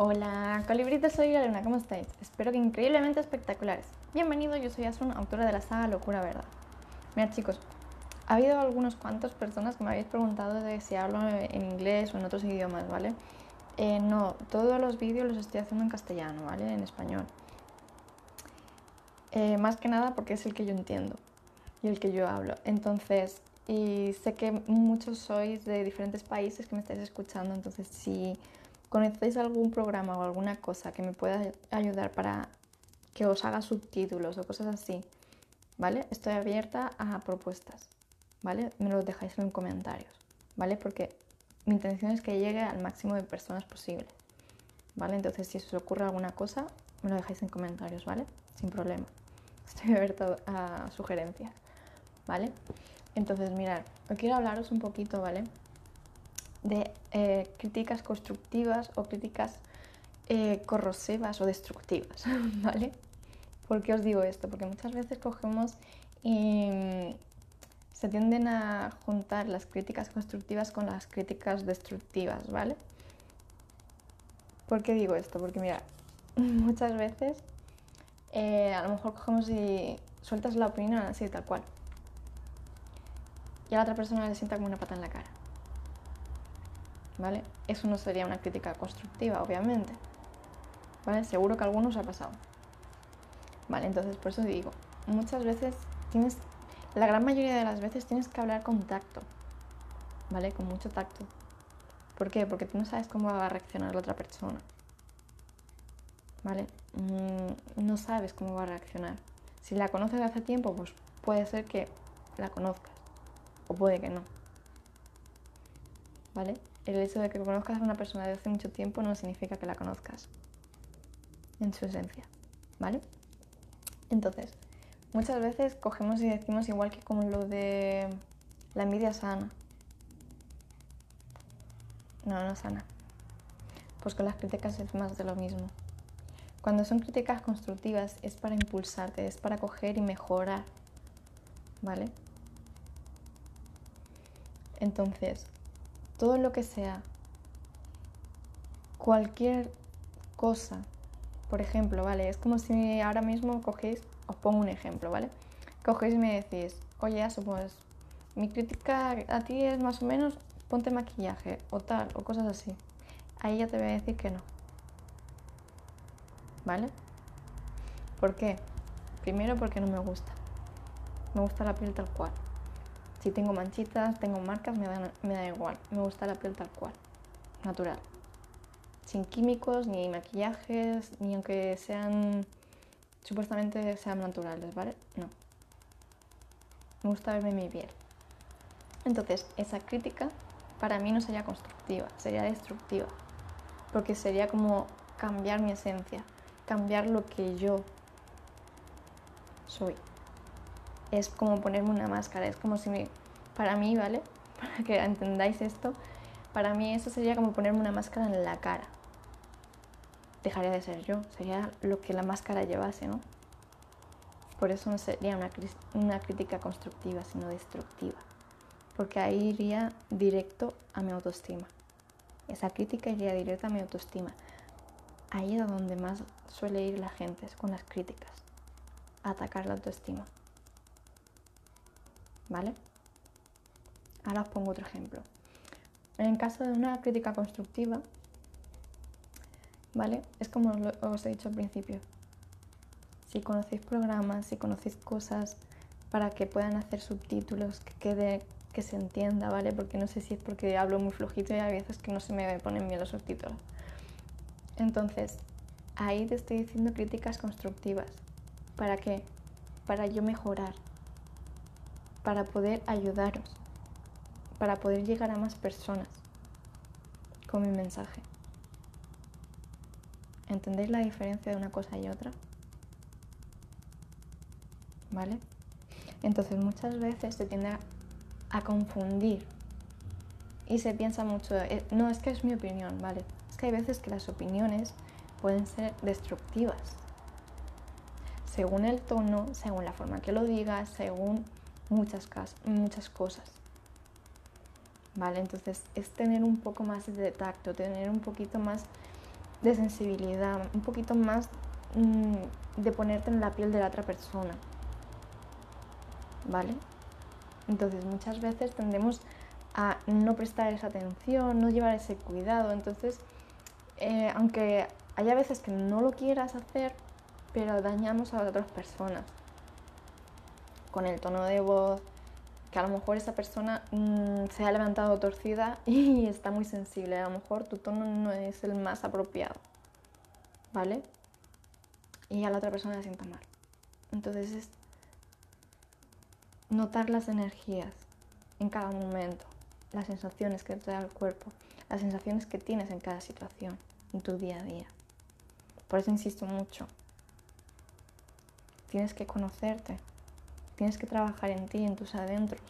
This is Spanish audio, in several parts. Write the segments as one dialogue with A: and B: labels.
A: Hola, colibritas, soy la Luna, ¿cómo estáis? Espero que increíblemente espectaculares. Bienvenido, yo soy Asun, autora de la saga Locura Verdad. Mira chicos, ha habido algunos cuantos personas que me habéis preguntado de si hablo en inglés o en otros idiomas, ¿vale? Eh, no, todos los vídeos los estoy haciendo en castellano, ¿vale? En español. Eh, más que nada porque es el que yo entiendo y el que yo hablo. Entonces, y sé que muchos sois de diferentes países que me estáis escuchando, entonces si conocéis algún programa o alguna cosa que me pueda ayudar para que os haga subtítulos o cosas así, ¿vale? Estoy abierta a propuestas, ¿vale? Me lo dejáis en comentarios, ¿vale? Porque mi intención es que llegue al máximo de personas posible, ¿vale? Entonces si os ocurre alguna cosa, me lo dejáis en comentarios, ¿vale? Sin problema. Estoy abierta a sugerencias, ¿vale? Entonces, mirad, quiero hablaros un poquito, ¿vale? De eh, críticas constructivas o críticas eh, corrosivas o destructivas, ¿vale? ¿Por qué os digo esto? Porque muchas veces cogemos y mm, se tienden a juntar las críticas constructivas con las críticas destructivas, ¿vale? ¿Por qué digo esto? Porque mira, muchas veces eh, a lo mejor cogemos y sueltas la opinión así, tal cual y a la otra persona le sienta como una pata en la cara. ¿Vale? Eso no sería una crítica constructiva, obviamente. ¿Vale? Seguro que a algunos ha pasado. Vale, entonces por eso digo, muchas veces tienes, la gran mayoría de las veces tienes que hablar con tacto. ¿Vale? Con mucho tacto. ¿Por qué? Porque tú no sabes cómo va a reaccionar la otra persona. ¿Vale? Mm, no sabes cómo va a reaccionar. Si la conoces hace tiempo, pues puede ser que la conozcas o puede que no. ¿Vale? El hecho de que conozcas a una persona de hace mucho tiempo no significa que la conozcas en su esencia. ¿Vale? Entonces, muchas veces cogemos y decimos igual que como lo de la envidia sana. No, no sana. Pues con las críticas es más de lo mismo. Cuando son críticas constructivas es para impulsarte, es para coger y mejorar. ¿Vale? Entonces, todo lo que sea, cualquier cosa, por ejemplo, ¿vale? Es como si ahora mismo cogéis, os pongo un ejemplo, ¿vale? Cogéis y me decís, oye, eso pues mi crítica a ti es más o menos ponte maquillaje o tal, o cosas así. Ahí ya te voy a decir que no. ¿Vale? ¿Por qué? Primero porque no me gusta. Me gusta la piel tal cual. Si tengo manchitas, tengo marcas, me da, igual. Me gusta la piel tal cual, natural. Sin químicos, ni maquillajes, ni aunque sean supuestamente sean naturales, ¿vale? No. Me gusta verme mi piel. Entonces, esa crítica para mí no sería constructiva, sería destructiva. Porque sería como cambiar mi esencia, cambiar lo que yo soy es como ponerme una máscara, es como si para mí, ¿vale? Para que entendáis esto, para mí eso sería como ponerme una máscara en la cara. Dejaría de ser yo, sería lo que la máscara llevase, ¿no? Por eso no sería una, una crítica constructiva, sino destructiva. Porque ahí iría directo a mi autoestima. Esa crítica iría directa a mi autoestima. Ahí es donde más suele ir la gente, es con las críticas. atacar la autoestima. ¿Vale? Ahora os pongo otro ejemplo. En caso de una crítica constructiva, ¿vale? Es como os he dicho al principio. Si conocéis programas, si conocéis cosas para que puedan hacer subtítulos, que quede, que se entienda, ¿vale? Porque no sé si es porque hablo muy flojito y hay veces que no se me ponen bien los subtítulos. Entonces, ahí te estoy diciendo críticas constructivas. ¿Para qué? Para yo mejorar, para poder ayudaros, para poder llegar a más personas con mi mensaje. ¿Entendéis la diferencia de una cosa y otra? ¿Vale? Entonces muchas veces se tiende a, confundir y se piensa mucho, eh, no, es que es mi opinión, ¿vale? Es que hay veces que las opiniones pueden ser destructivas. Según el tono, según la forma que lo digas, según muchas, muchas cosas. ¿Vale? Entonces es tener un poco más de tacto, tener un poquito más de sensibilidad, un poquito más mm, de ponerte en la piel de la otra persona. ¿Vale? Entonces muchas veces tendemos a no prestar esa atención, no llevar ese cuidado. Entonces, eh, aunque haya veces que no lo quieras hacer, pero dañamos a otras personas con el tono de voz, que a lo mejor esa persona mm, se ha levantado torcida y está muy sensible. A lo mejor tu tono no es el más apropiado, ¿vale? Y a la otra persona le sienta mal. Entonces es notar las energías en cada momento, las sensaciones que te da el cuerpo, las sensaciones que tienes en cada situación, en tu día a día. Por eso insisto mucho. Tienes que conocerte, Tienes que trabajar en ti, en tus adentros,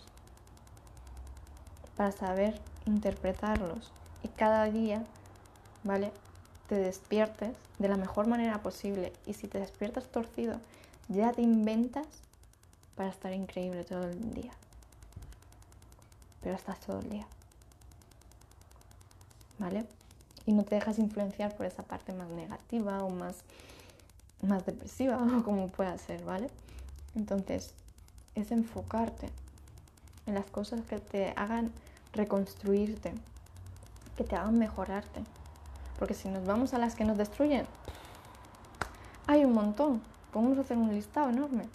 A: para saber interpretarlos y cada día, ¿vale? Te despiertes de la mejor manera posible y si te despiertas torcido, ya te inventas para estar increíble todo el día. Pero estás todo el día. ¿Vale? Y no te dejas influenciar por esa parte más negativa o más, más depresiva o como pueda ser, ¿vale? Entonces, es enfocarte en las cosas que te hagan reconstruirte, que te hagan mejorarte. Porque si nos vamos a las que nos destruyen, hay un montón. Podemos hacer un listado enorme.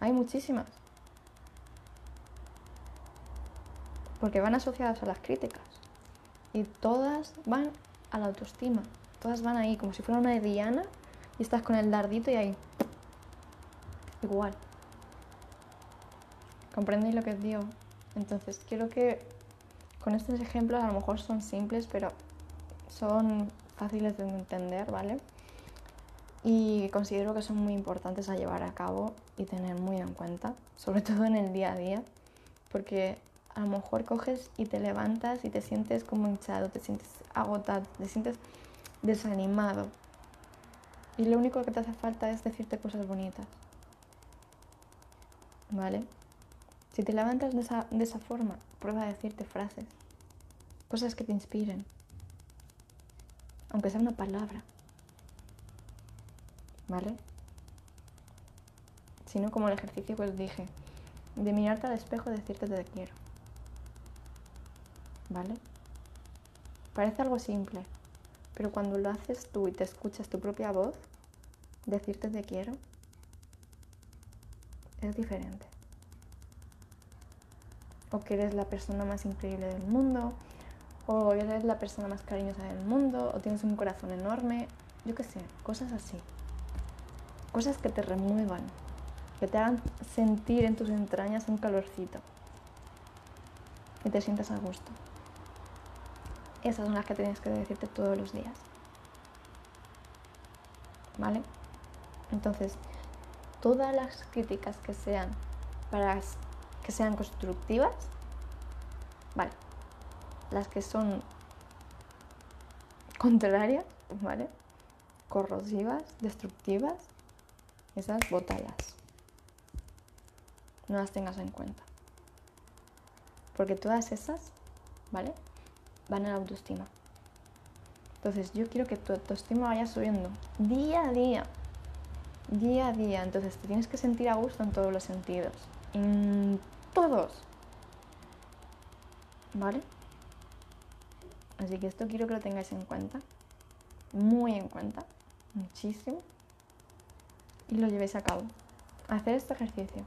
A: Hay muchísimas. Porque van asociadas a las críticas. Y todas van a la autoestima. Todas van ahí, como si fuera una Diana y estás con el dardito y ahí. Igual. ¿Comprendéis lo que os digo? Entonces, quiero que con estos ejemplos a lo mejor son simples, pero son fáciles de entender, ¿vale? Y considero que son muy importantes a llevar a cabo y tener muy en cuenta, sobre todo en el día a día, porque a lo mejor coges y te levantas y te sientes como hinchado, te sientes agotado, te sientes desanimado. Y lo único que te hace falta es decirte cosas bonitas. ¿Vale? Si te levantas de esa, forma, prueba a decirte frases, cosas que te inspiren, aunque sea una palabra. ¿Vale? Sino como el ejercicio que os dije, de mirarte al espejo y decirte te quiero. ¿Vale? Parece algo simple, pero cuando lo haces tú y te escuchas tu propia voz, decirte te quiero, es diferente o que eres la persona más increíble del mundo, o eres la persona más cariñosa del mundo, o tienes un corazón enorme, yo qué sé, cosas así. Cosas que te remuevan, que te hagan sentir en tus entrañas un calorcito y te sientas a gusto. Esas son las que tienes que decirte todos los días. ¿Vale? Entonces, todas las críticas que sean para que sean constructivas, vale. Las que son contrarias, ¿vale? Corrosivas, destructivas, esas bótalas. No las tengas en cuenta. Porque todas esas, ¿vale? Van a la autoestima. Entonces yo quiero que tu autoestima vaya subiendo día a día. Día a día. Entonces te tienes que sentir a gusto en todos los sentidos. En todos. ¿Vale? Así que esto quiero que lo tengáis en cuenta. Muy en cuenta. Muchísimo. Y lo llevéis a cabo. Hacer este ejercicio.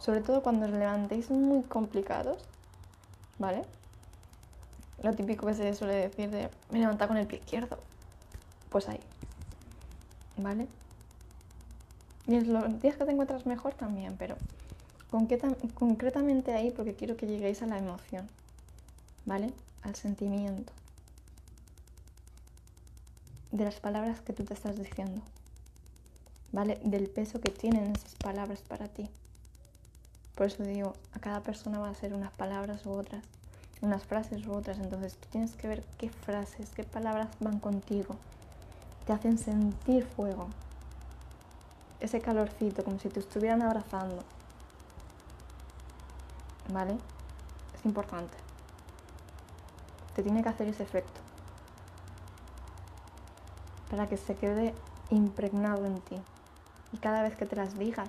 A: Sobre todo cuando os levantéis muy complicados. ¿Vale? Lo típico que se suele decir de me levanta con el pie izquierdo. Pues ahí. ¿Vale? Y los días que te encuentras mejor también, pero concretamente ahí porque quiero que lleguéis a la emoción, ¿vale? Al sentimiento de las palabras que tú te estás diciendo, ¿vale? Del peso que tienen esas palabras para ti. Por eso digo, a cada persona va a ser unas palabras u otras, unas frases u otras, entonces tú tienes que ver qué frases, qué palabras van contigo, te hacen sentir fuego, ese calorcito, como si te estuvieran abrazando. ¿Vale? Es importante. Te tiene que hacer ese efecto. para que se quede impregnado en ti. Y cada vez que te las digas,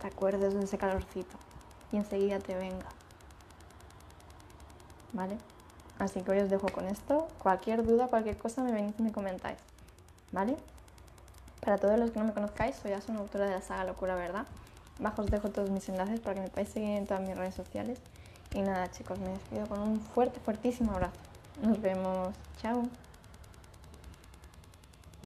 A: te acuerdes de ese calorcito y enseguida te venga. ¿Vale? Así que hoy os dejo con esto. Cualquier duda, cualquier cosa, me venís y me comentáis. ¿Vale? Para todos los que no me conozcáis, soy una autora de la saga Locura Verdad. Bajo os dejo todos mis enlaces para que me podáis seguir en todas mis redes sociales. Y nada, chicos, me despido con un fuerte, fuertísimo abrazo. Nos vemos. Chao.